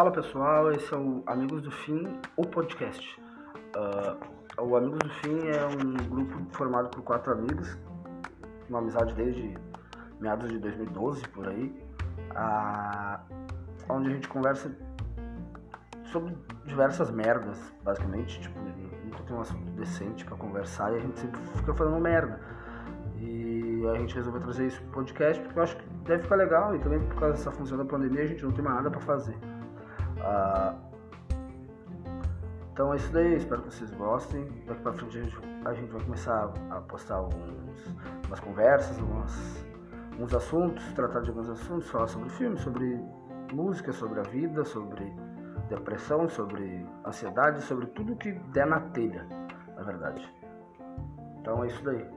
Fala pessoal, esse é o Amigos do Fim, o podcast. Uh, o Amigos do Fim é um grupo formado por quatro amigos, uma amizade desde meados de 2012 por aí, uh, onde a gente conversa sobre diversas merdas, basicamente. Tipo, nunca tem um assunto decente para conversar e a gente sempre fica falando merda. E a gente resolveu trazer isso pro podcast porque eu acho que deve ficar legal e também por causa dessa função da pandemia a gente não tem mais nada para fazer. Ah, então é isso daí, espero que vocês gostem. Daqui pra frente a gente, a gente vai começar a postar algumas conversas, algumas, alguns assuntos, tratar de alguns assuntos, falar sobre filmes, sobre música, sobre a vida, sobre depressão, sobre ansiedade, sobre tudo que der na telha, na verdade. Então é isso daí.